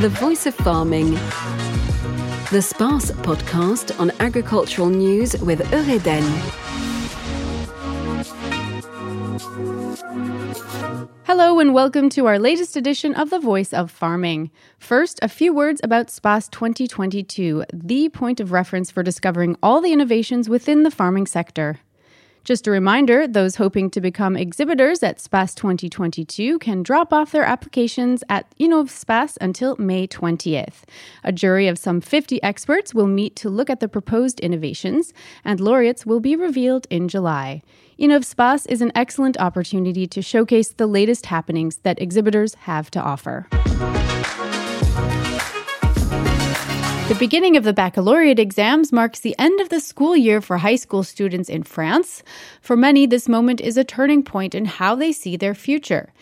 The Voice of Farming. The SPACE podcast on agricultural news with Eureden. Hello and welcome to our latest edition of The Voice of Farming. First, a few words about SPACE 2022, the point of reference for discovering all the innovations within the farming sector. Just a reminder those hoping to become exhibitors at SPACE 2022 can drop off their applications at Innov'Space until May 20th. A jury of some 50 experts will meet to look at the proposed innovations, and laureates will be revealed in July. Innov'Space is an excellent opportunity to showcase the latest happenings that exhibitors have to offer. The beginning of the baccalaureate exams marks the end of the school year for high school students in France. For many, this moment is a turning point in how they see their future.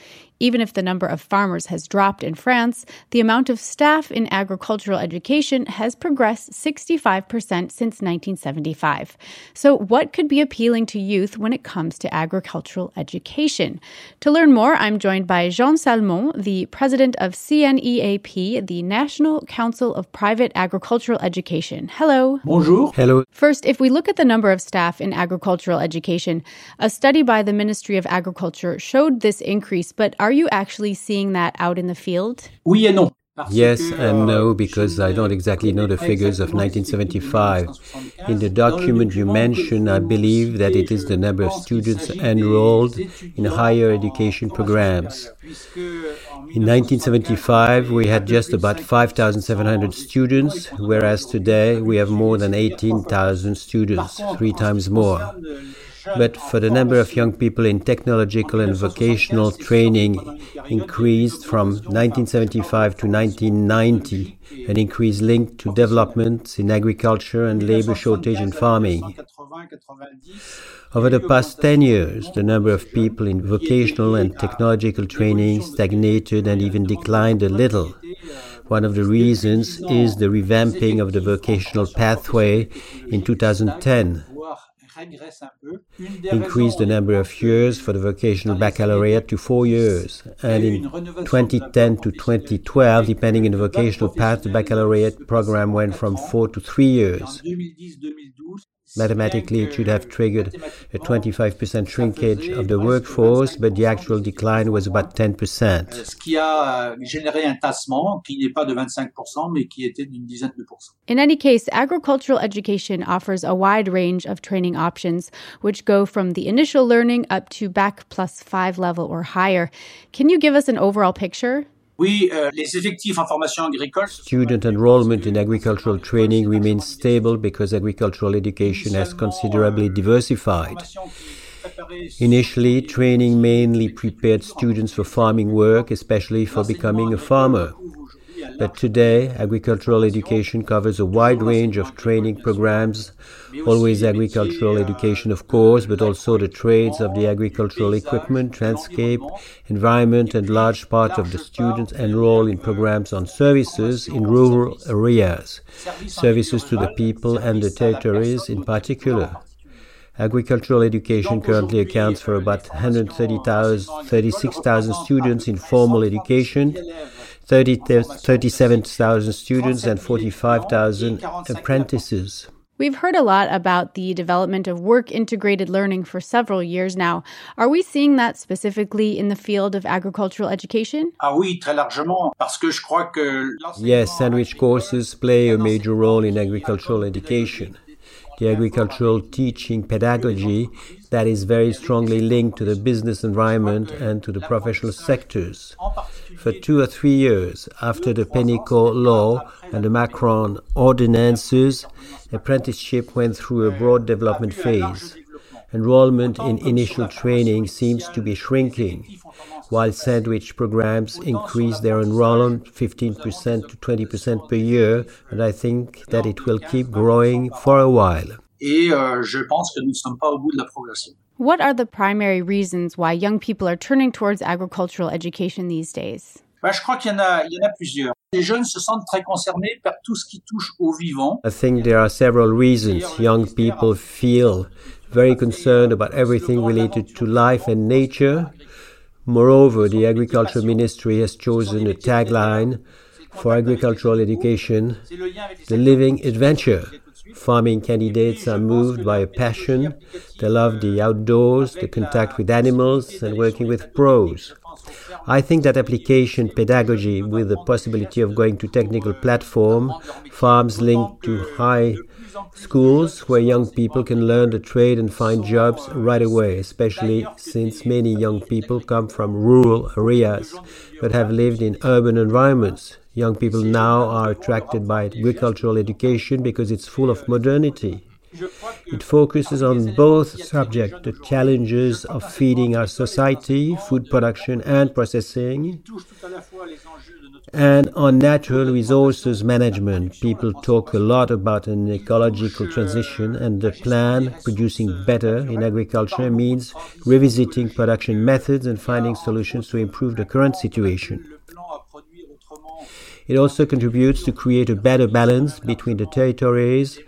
Even if the number of farmers has dropped in France, the amount of staff in agricultural education has progressed 65% since 1975. So, what could be appealing to youth when it comes to agricultural education? To learn more, I'm joined by Jean Salmon, the president of CNEAP, the National Council of Private Agricultural Education. Hello. Bonjour. Hello. First, if we look at the number of staff in agricultural education, a study by the Ministry of Agriculture showed this increase, but are you actually seeing that out in the field? Oui et non. Yes and no, because I don't exactly know the figures of 1975. In the document you mentioned, I believe that it is the number of students enrolled in higher education programs. In 1975, we had just about 5,700 students, whereas today we have more than 18,000 students, three times more. But for the number of young people in technological and vocational training increased from 1975 to 1990, an increase linked to developments in agriculture and labor shortage in farming. Over the past 10 years, the number of people in vocational and technological training stagnated and even declined a little. One of the reasons is the revamping of the vocational pathway in 2010 increased the number of years for the vocational baccalaureate to four years. And in 2010 to 2012, depending on the vocational path, the baccalaureate program went from four to three years. Mathematically, it should have triggered a 25% shrinkage of the workforce, but the actual decline was about 10%. In any case, agricultural education offers a wide range of training options, which go from the initial learning up to bac plus five level or higher. Can you give us an overall picture? Oui, euh, les effectifs en formation agricole. Student enrollment in agricultural training remains stable because agricultural education has considerably diversified. Initially, training mainly prepared students for farming work, especially for becoming a farmer. But today, agricultural education covers a wide range of training programs, always agricultural education, of course, but also the trades of the agricultural equipment, landscape, environment, and large part of the students enroll in programs on services in rural areas, services to the people and the territories in particular. Agricultural education currently accounts for about 136,000 students in formal education, 30, 37,000 students, and 45,000 apprentices. We've heard a lot about the development of work integrated learning for several years now. Are we seeing that specifically in the field of agricultural education? Yes, sandwich courses play a major role in agricultural education the agricultural teaching pedagogy that is very strongly linked to the business environment and to the professional sectors. For two or three years after the Pénicaud law and the Macron ordinances, apprenticeship went through a broad development phase. Enrollment in initial training seems to be shrinking, while sandwich programs increase their enrollment 15% to 20% per year, and I think that it will keep growing for a while. Et euh, je pense que nous ne sommes pas au bout de la progression. What are the primary reasons why young people are turning towards agricultural education these days? Ben, je crois qu'il y, en a, il y en a plusieurs. Les jeunes se sentent très concernés par tout ce qui touche au vivant. I think there are several reasons. Young people feel very concerned about everything related to life and nature. Moreover, the Agriculture Ministry has chosen a tagline For agricultural education, the living adventure. Farming candidates are moved by a passion. They love the outdoors, the contact with animals, and working with pros. I think that application pedagogy with the possibility of going to technical platform, farms linked to high schools where young people can learn the trade and find jobs right away, especially since many young people come from rural areas but have lived in urban environments. Young people now are attracted by agricultural education because it's full of modernity. It focuses on both subjects the challenges of feeding our society, food production and processing, and on natural resources management. People talk a lot about an ecological transition, and the plan producing better in agriculture means revisiting production methods and finding solutions to improve the current situation. It also contributes to create a better balance between the territories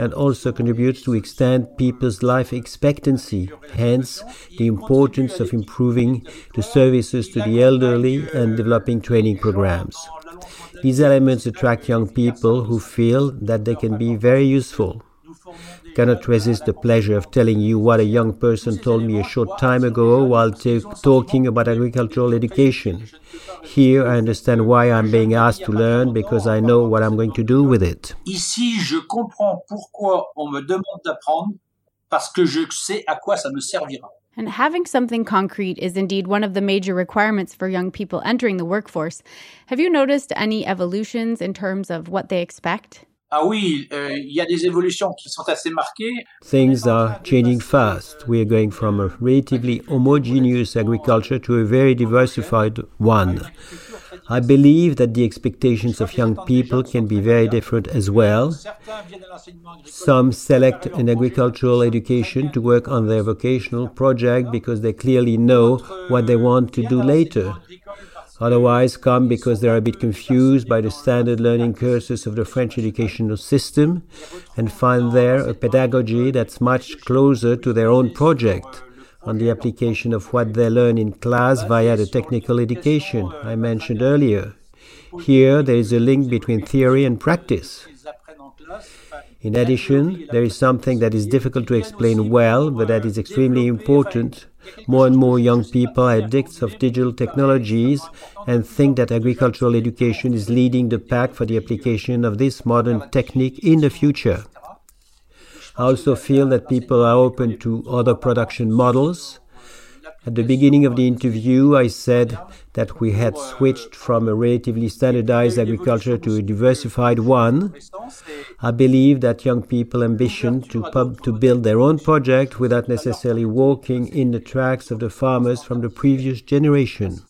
and also contributes to extend people's life expectancy, hence, the importance of improving the services to the elderly and developing training programs. These elements attract young people who feel that they can be very useful. Cannot resist the pleasure of telling you what a young person told me a short time ago while t- talking about agricultural education. Here, I understand why I'm being asked to learn because I know what I'm going to do with it. Ici, je comprends pourquoi on me demande d'apprendre parce que je sais à quoi ça me servira. And having something concrete is indeed one of the major requirements for young people entering the workforce. Have you noticed any evolutions in terms of what they expect? Ah oui, euh, il y a des évolutions qui sont assez marquées. Things are changing fast. We are going from a relatively homogeneous agriculture to a very diversified one. I believe that the expectations of young people can be very different as well. Some select an agricultural education to work on their vocational project because they clearly know what they want to do later. Otherwise, come because they are a bit confused by the standard learning courses of the French educational system and find there a pedagogy that's much closer to their own project on the application of what they learn in class via the technical education I mentioned earlier. Here, there is a link between theory and practice. In addition, there is something that is difficult to explain well, but that is extremely important. More and more young people are addicts of digital technologies and think that agricultural education is leading the pack for the application of this modern technique in the future. I also feel that people are open to other production models. At the beginning of the interview, I said that we had switched from a relatively standardized agriculture to a diversified one. I believe that young people ambition to, pub- to build their own project without necessarily walking in the tracks of the farmers from the previous generation.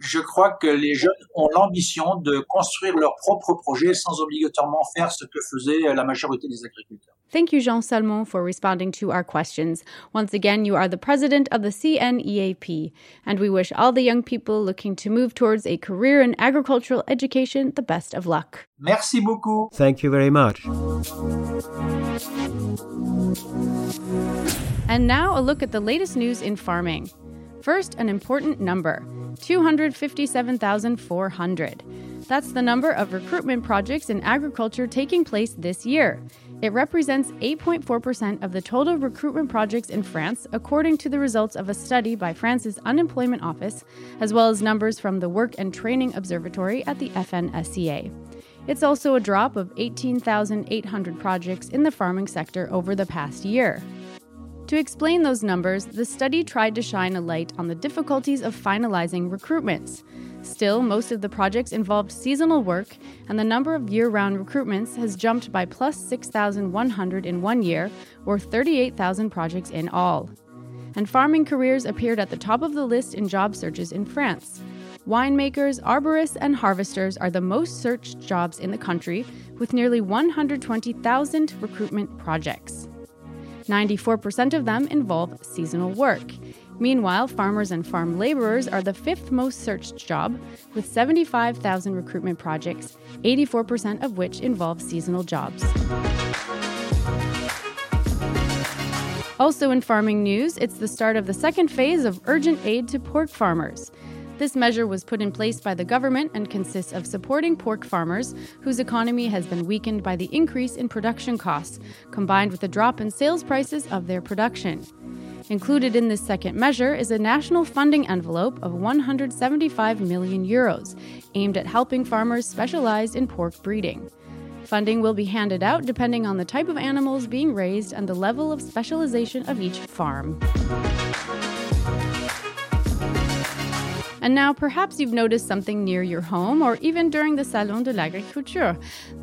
Je crois que les jeunes ont l'ambition de construire leur propre projet sans obligatoirement faire ce que faisait la majorité des agriculteurs. Thank you, Jean Salmon, for responding to our questions. Once again, you are the president of the CNEAP, and we wish all the young people looking to move towards a career in agricultural education the best of luck. Merci beaucoup. Thank you very much. And now a look at the latest news in farming. First, an important number 257,400. That's the number of recruitment projects in agriculture taking place this year. It represents 8.4% of the total recruitment projects in France, according to the results of a study by France's Unemployment Office, as well as numbers from the Work and Training Observatory at the FNSEA. It's also a drop of 18,800 projects in the farming sector over the past year. To explain those numbers, the study tried to shine a light on the difficulties of finalizing recruitments. Still, most of the projects involved seasonal work, and the number of year round recruitments has jumped by plus 6,100 in one year, or 38,000 projects in all. And farming careers appeared at the top of the list in job searches in France. Winemakers, arborists, and harvesters are the most searched jobs in the country, with nearly 120,000 recruitment projects. 94% of them involve seasonal work. Meanwhile, farmers and farm laborers are the fifth most searched job, with 75,000 recruitment projects, 84% of which involve seasonal jobs. Also, in farming news, it's the start of the second phase of urgent aid to pork farmers. This measure was put in place by the government and consists of supporting pork farmers whose economy has been weakened by the increase in production costs, combined with a drop in sales prices of their production. Included in this second measure is a national funding envelope of 175 million euros, aimed at helping farmers specialized in pork breeding. Funding will be handed out depending on the type of animals being raised and the level of specialization of each farm. And now perhaps you've noticed something near your home or even during the Salon de l'Agriculture.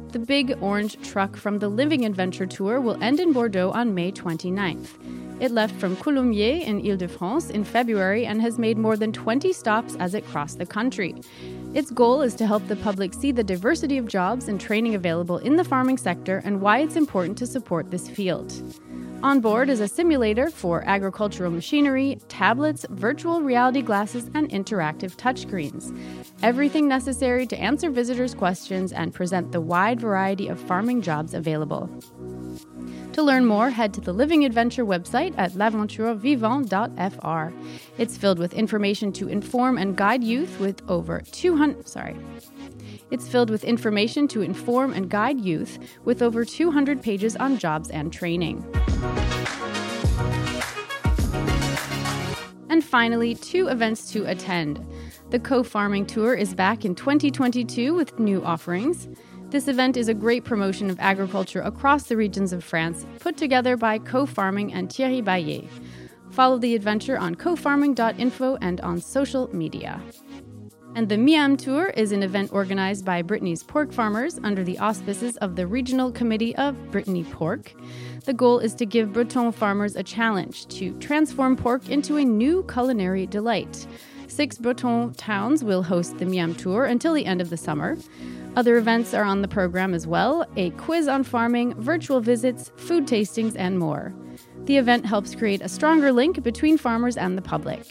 The big orange truck from the Living Adventure Tour will end in Bordeaux on May 29th. It left from Coulommiers in Ile de France in February and has made more than 20 stops as it crossed the country. Its goal is to help the public see the diversity of jobs and training available in the farming sector and why it's important to support this field. On board is a simulator for agricultural machinery, tablets, virtual reality glasses, and interactive touchscreens. Everything necessary to answer visitors' questions and present the wide variety of farming jobs available. To learn more, head to the Living Adventure website at l'aventurevivant.fr. It's filled with information to inform and guide youth with over 200 sorry. It's filled with information to inform and guide youth with over 200 pages on jobs and training. And finally, two events to attend. The Co Farming Tour is back in 2022 with new offerings. This event is a great promotion of agriculture across the regions of France, put together by Co Farming and Thierry Baillet. Follow the adventure on cofarming.info and on social media. And the Miam Tour is an event organized by Brittany's pork farmers under the auspices of the Regional Committee of Brittany Pork. The goal is to give Breton farmers a challenge to transform pork into a new culinary delight. Six Breton towns will host the Miam Tour until the end of the summer. Other events are on the program as well a quiz on farming, virtual visits, food tastings, and more. The event helps create a stronger link between farmers and the public.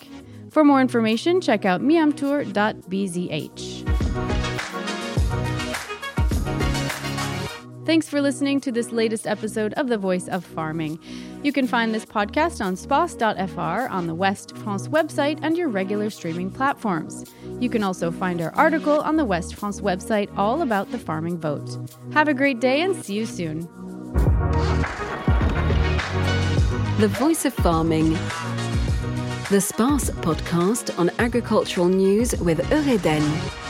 For more information, check out miamtour.bzh. Thanks for listening to this latest episode of The Voice of Farming. You can find this podcast on space.fr on the West France website and your regular streaming platforms. You can also find our article on the West France website all about the farming vote. Have a great day and see you soon. The Voice of Farming the SPACE podcast on agricultural news with Eureden.